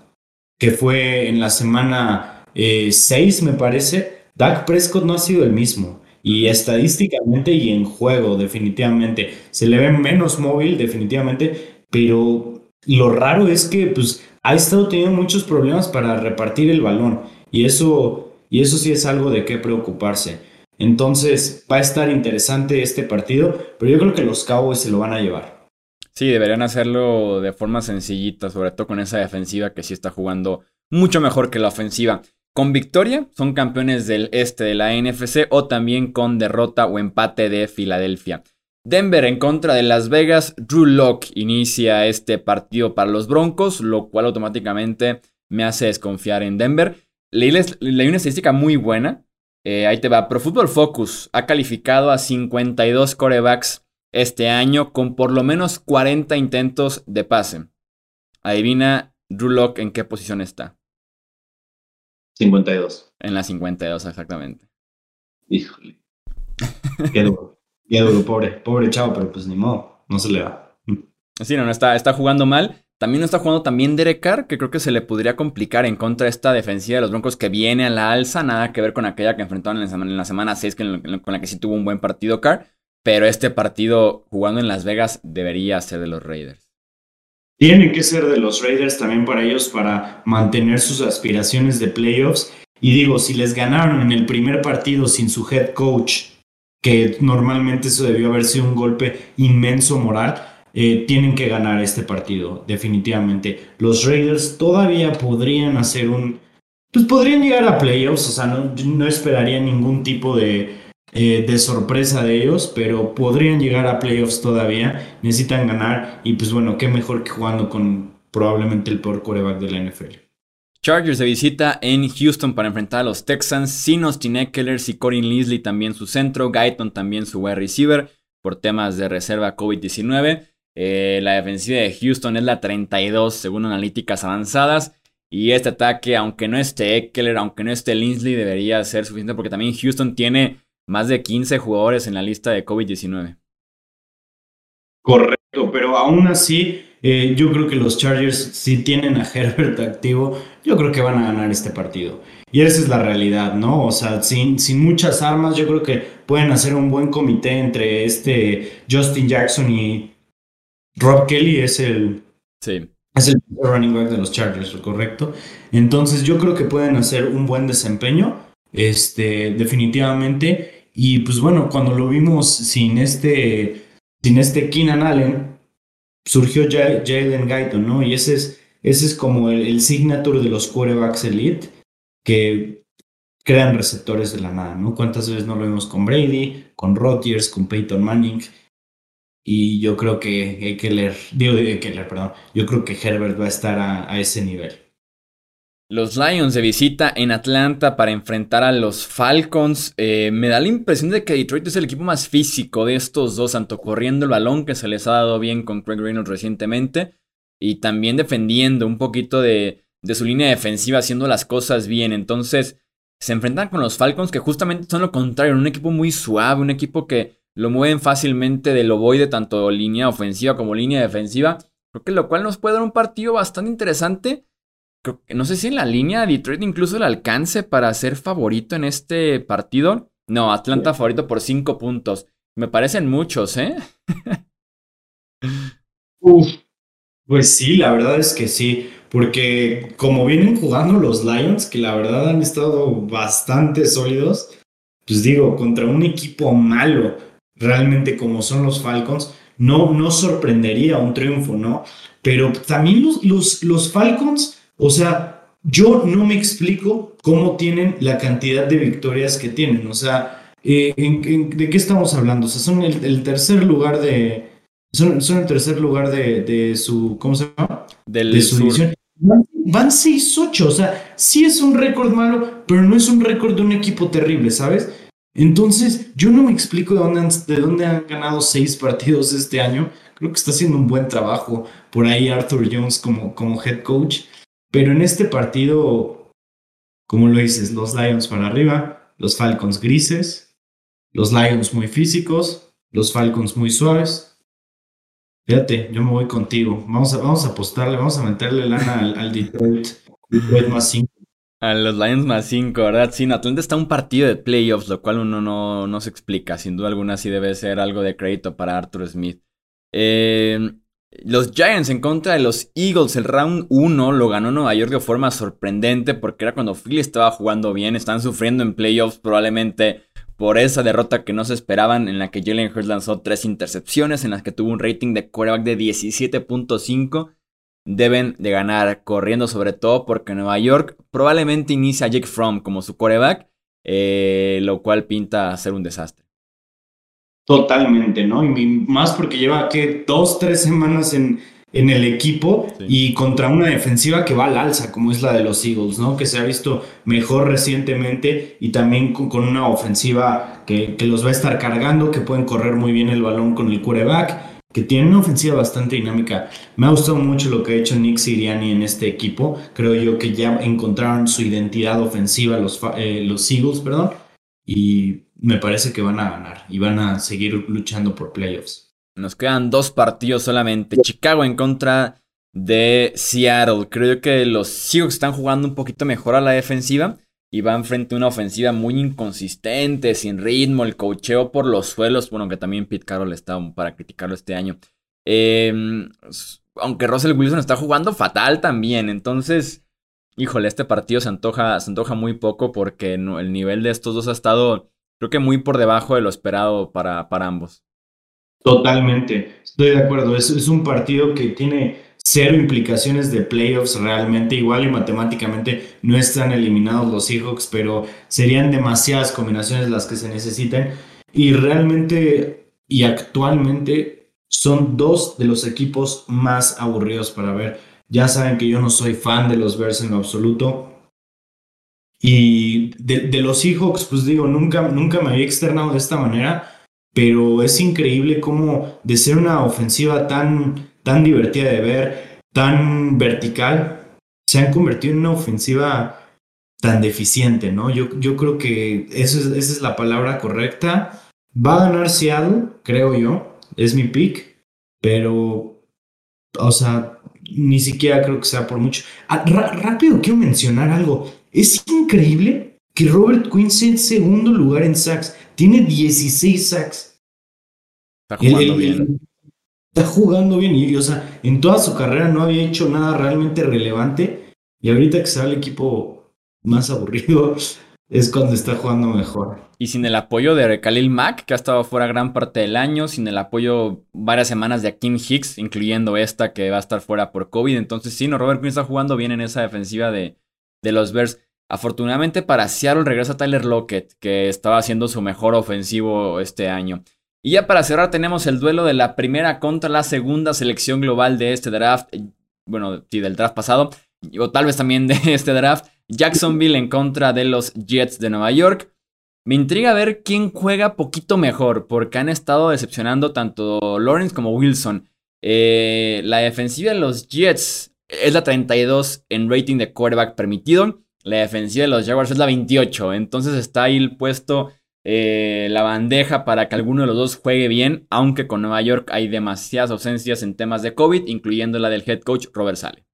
que fue en la semana 6, eh, me parece, Dak Prescott no ha sido el mismo. Y estadísticamente y en juego, definitivamente. Se le ve menos móvil, definitivamente. Pero lo raro es que pues, ha estado teniendo muchos problemas para repartir el balón. Y eso, y eso sí es algo de qué preocuparse. Entonces va a estar interesante este partido, pero yo creo que los Cowboys se lo van a llevar. Sí, deberían hacerlo de forma sencillita, sobre todo con esa defensiva que sí está jugando mucho mejor que la ofensiva. Con victoria son campeones del este de la NFC o también con derrota o empate de Filadelfia. Denver en contra de Las Vegas, Drew Locke inicia este partido para los Broncos, lo cual automáticamente me hace desconfiar en Denver. Leí, leí una estadística muy buena eh, ahí te va. Pro Football Focus ha calificado a 52 corebacks este año con por lo menos 40 intentos de pase. Adivina, Drew Locke, en qué posición está. 52. En la 52, exactamente. Híjole. Qué duro. Qué duro, pobre, pobre chavo, pero pues ni modo, no se le va. Sí, no, no está, está jugando mal. También no está jugando también Derek Carr, que creo que se le podría complicar en contra de esta defensiva de los Broncos que viene a la alza. Nada que ver con aquella que enfrentaron en la semana, 6, con la que sí tuvo un buen partido Carr. Pero este partido jugando en Las Vegas debería ser de los Raiders. Tiene que ser de los Raiders también para ellos para mantener sus aspiraciones de playoffs. Y digo, si les ganaron en el primer partido sin su head coach, que normalmente eso debió haber sido un golpe inmenso moral, eh, tienen que ganar este partido, definitivamente. Los Raiders todavía podrían hacer un... Pues podrían llegar a playoffs, o sea, no, no esperaría ningún tipo de, eh, de sorpresa de ellos, pero podrían llegar a playoffs todavía. Necesitan ganar y pues bueno, qué mejor que jugando con probablemente el peor coreback de la NFL. Chargers de visita en Houston para enfrentar a los Texans, sin Austin Eckler y Corin Leslie también su centro, Guyton también su wide receiver por temas de reserva COVID-19. Eh, la defensiva de Houston es la 32 según analíticas avanzadas. Y este ataque, aunque no esté Eckler, aunque no esté Linsley, debería ser suficiente porque también Houston tiene más de 15 jugadores en la lista de COVID-19. Correcto, pero aún así, eh, yo creo que los Chargers, si tienen a Herbert activo, yo creo que van a ganar este partido. Y esa es la realidad, ¿no? O sea, sin, sin muchas armas, yo creo que pueden hacer un buen comité entre este Justin Jackson y Rob Kelly es el, sí. es el running back de los Chargers, ¿correcto? Entonces yo creo que pueden hacer un buen desempeño, este, definitivamente. Y pues bueno, cuando lo vimos sin este, sin este Keenan Allen, surgió Jalen Guyton, ¿no? Y ese es, ese es como el, el signature de los quarterbacks elite que crean receptores de la nada, ¿no? ¿Cuántas veces no lo vimos con Brady, con Rodgers, con Peyton Manning? Y yo creo que Eckler, digo Eckler, perdón, yo creo que Herbert va a estar a, ese nivel. Los Lions de visita en Atlanta para enfrentar a los Falcons. Eh, me da la impresión de que Detroit es el equipo más físico de estos dos, tanto corriendo el balón, que se les ha dado bien con Craig Reynolds recientemente, y también defendiendo un poquito de, de su línea defensiva, haciendo las cosas bien. Entonces, se enfrentan con los Falcons, que justamente son lo contrario, un equipo muy suave, un equipo que lo mueven fácilmente del ovoide, tanto línea ofensiva como línea defensiva. Creo que lo cual nos puede dar un partido bastante interesante. Creo que, no sé si en la línea Detroit incluso el alcance para ser favorito en este partido. No, Atlanta favorito por 5 puntos. Me parecen muchos, ¿eh? Uf, pues sí, la verdad es que sí. Porque como vienen jugando los Lions, que la verdad han estado bastante sólidos, pues digo, contra un equipo malo realmente como son los Falcons, no, no sorprendería un triunfo, ¿no? Pero también los, los, los Falcons, o sea, yo no me explico cómo tienen la cantidad de victorias que tienen, o sea, eh, ¿de qué estamos hablando? O sea, son el, tercer lugar de... Son, son, el tercer lugar de, de, su... ¿Cómo se llama? de su división. Van, van 6-8, o sea, sí es un récord malo, pero no es un récord de un equipo terrible, ¿sabes? Entonces, yo no me explico de dónde, han, ganado seis partidos este año. Creo que está haciendo un buen trabajo por ahí Arthur Jones como, head coach. Pero en este partido, como lo dices, los Lions para arriba, los Falcons grises, los Lions muy físicos, los Falcons muy suaves. Fíjate, yo me voy contigo. Vamos a, vamos a apostarle, vamos a meterle lana al, Detroit, Detroit más 5. A los Lions más 5, ¿verdad? Sí, en Atlanta está un partido de playoffs, lo cual uno no, no se explica. Sin duda alguna sí debe ser algo de crédito para Arthur Smith. Eh, los Giants en contra de los Eagles, el round 1 lo ganó Nueva York de forma sorprendente porque era cuando Philly estaba jugando bien, están sufriendo en playoffs probablemente por esa derrota que no se esperaban en la que Jalen Hurts lanzó tres intercepciones, en las que tuvo un rating de quarterback de 17.5. Deben de ganar corriendo sobre todo porque Nueva York probablemente inicia a Jake Fromm como su quarterback, eh, lo cual pinta a ser un desastre. Totalmente, ¿no? Y más porque lleva que dos, tres semanas en, en el equipo y contra una defensiva que va al alza, como es la de los Eagles, ¿no? Que se ha visto mejor recientemente y también con, una ofensiva que, que, los va a estar cargando, que pueden correr muy bien el balón con el quarterback, que tiene una ofensiva bastante dinámica. Me ha gustado mucho lo que ha hecho Nick Siriani en este equipo. Creo yo que ya encontraron su identidad ofensiva los, eh, los Eagles, perdón. Y me parece que van a ganar y van a seguir luchando por playoffs. Nos quedan dos partidos solamente. Chicago en contra de Seattle. Creo que los Seahawks están jugando un poquito mejor a la defensiva y van frente a una ofensiva muy inconsistente, sin ritmo, el cocheo por los suelos. Bueno, que también Pete Carroll está para criticarlo este año. Em, aunque Russell Wilson está jugando fatal también. Entonces, híjole, este partido se antoja, se antoja muy poco porque el nivel de estos dos ha estado creo que muy por debajo de lo esperado para, para ambos. Totalmente, estoy de acuerdo. Es, es un partido que tiene cero implicaciones de playoffs realmente. Igual y matemáticamente no están eliminados los Seahawks, pero serían demasiadas combinaciones las que se necesiten. Y realmente y actualmente son dos de los equipos más aburridos para ver. Ya saben que yo no soy fan de los Bears en lo absoluto. Y de, los Seahawks, pues digo, nunca, nunca me había externado de esta manera, pero es increíble cómo de ser una ofensiva tan, tan divertida de ver, tan vertical, se han convertido en una ofensiva tan deficiente, ¿no? Yo, yo creo que eso es, esa es la palabra correcta. Va a ganar Seattle, creo yo, es mi pick, pero, o sea, ni siquiera creo que sea por mucho. Ah, rápido quiero mencionar algo. Es increíble que Robert Quinn sea en segundo lugar en sacks. Tiene 16 sacks. Está jugando bien. Está jugando bien. Y, o sea, en toda su carrera no había hecho nada realmente relevante. Y ahorita que va el equipo más aburrido, es cuando está jugando mejor. Y sin el apoyo de Khalil Mack, que ha estado fuera gran parte del año, sin el apoyo varias semanas de Akim Hicks, incluyendo esta que va a estar fuera por COVID. Entonces, sí, no, Robert Quinn está jugando bien en esa defensiva de, de los Bears. Afortunadamente para Seattle regresa Tyler Lockett, que estaba haciendo su mejor ofensivo este año. Y ya para cerrar tenemos el duelo de la primera contra la segunda selección global de este draft. Bueno, sí, del draft pasado. O tal vez también de este draft. Jacksonville en contra de los Jets de Nueva York. Me intriga ver quién juega poquito mejor, porque han estado decepcionando tanto Lawrence como Wilson. Eh, la defensiva de los Jets es la 32 en rating de quarterback permitido. La defensiva de los Jaguars es la 28. Entonces está ahí el puesto, eh, la bandeja para que alguno de los dos juegue bien. Aunque con Nueva York hay demasiadas ausencias en temas de COVID, incluyendo la del head coach Robert Sale.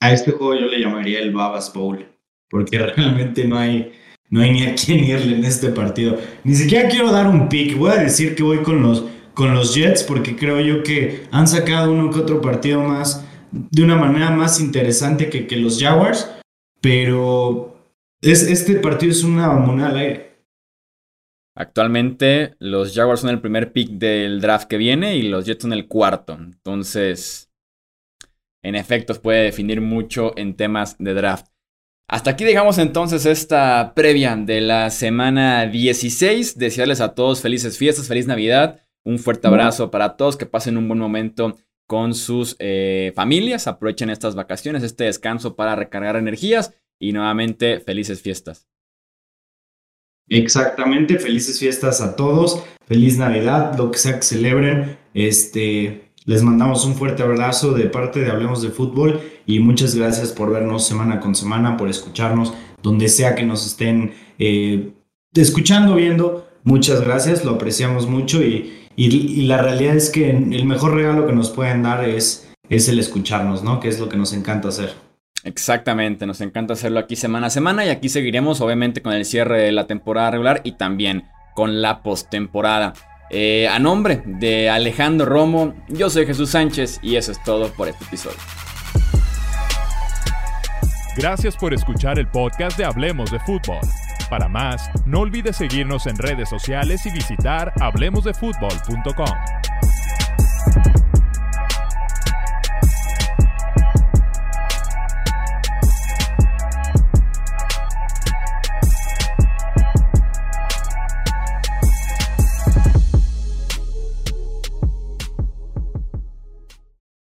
A este juego yo le llamaría el Babas Bowl. Porque realmente no hay, no hay ni a quién irle en este partido. Ni siquiera quiero dar un pick. Voy a decir que voy con los con los Jets porque creo yo que han sacado uno que otro partido más de una manera más interesante que, que los Jaguars, pero es, este partido es una moneda al aire. Actualmente los Jaguars son el primer pick del draft que viene y los Jets son el cuarto. Entonces, en efecto, puede definir mucho en temas de draft. Hasta aquí dejamos entonces esta previa de la semana 16. Desearles a todos felices fiestas, feliz Navidad. Un fuerte abrazo para todos, que pasen un buen momento con sus eh, familias, aprovechen estas vacaciones, este descanso para recargar energías y nuevamente felices fiestas. Exactamente, felices fiestas a todos, feliz Navidad, lo que sea que celebren. Este, les mandamos un fuerte abrazo de parte de Hablemos de Fútbol y muchas gracias por vernos semana con semana, por escucharnos, donde sea que nos estén eh, escuchando, viendo. muchas gracias, lo apreciamos mucho y, y, la realidad es que el mejor regalo que nos pueden dar es, es el escucharnos, ¿no? Que es lo que nos encanta hacer. Exactamente, nos encanta hacerlo aquí semana a semana y aquí seguiremos obviamente con el cierre de la temporada regular y también con la postemporada. Eh, a nombre de Alejandro Romo, yo soy Jesús Sánchez y eso es todo por este episodio. Gracias por escuchar el podcast de Hablemos de Fútbol. Para más, no olvides seguirnos en redes sociales y visitar hablemosdefutbol.com.